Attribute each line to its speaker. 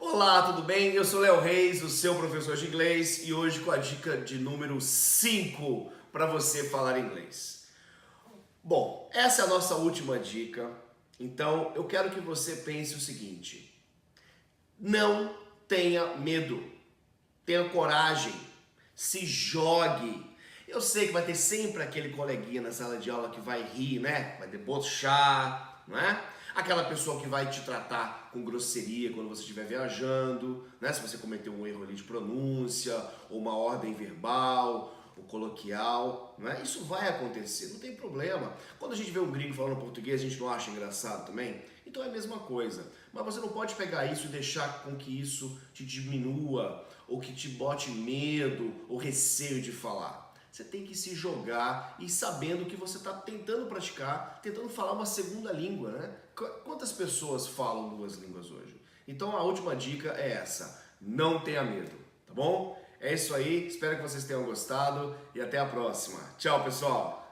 Speaker 1: Olá, tudo bem? Eu sou Léo Reis, o seu professor de inglês, e hoje com a dica de número 5 para você falar inglês. Bom, essa é a nossa última dica, então eu quero que você pense o seguinte: não tenha medo, tenha coragem, se jogue. Eu sei que vai ter sempre aquele coleguinha na sala de aula que vai rir, né? Vai debochar, não é? Aquela pessoa que vai te tratar com grosseria quando você estiver viajando, né? Se você cometeu um erro ali de pronúncia, ou uma ordem verbal, ou coloquial, né? Isso vai acontecer, não tem problema. Quando a gente vê um gringo falando português, a gente não acha engraçado também? Então é a mesma coisa. Mas você não pode pegar isso e deixar com que isso te diminua, ou que te bote medo ou receio de falar. Você tem que se jogar e sabendo que você está tentando praticar, tentando falar uma segunda língua, né? Quantas pessoas falam duas línguas hoje? Então a última dica é essa: não tenha medo, tá bom? É isso aí, espero que vocês tenham gostado e até a próxima. Tchau, pessoal!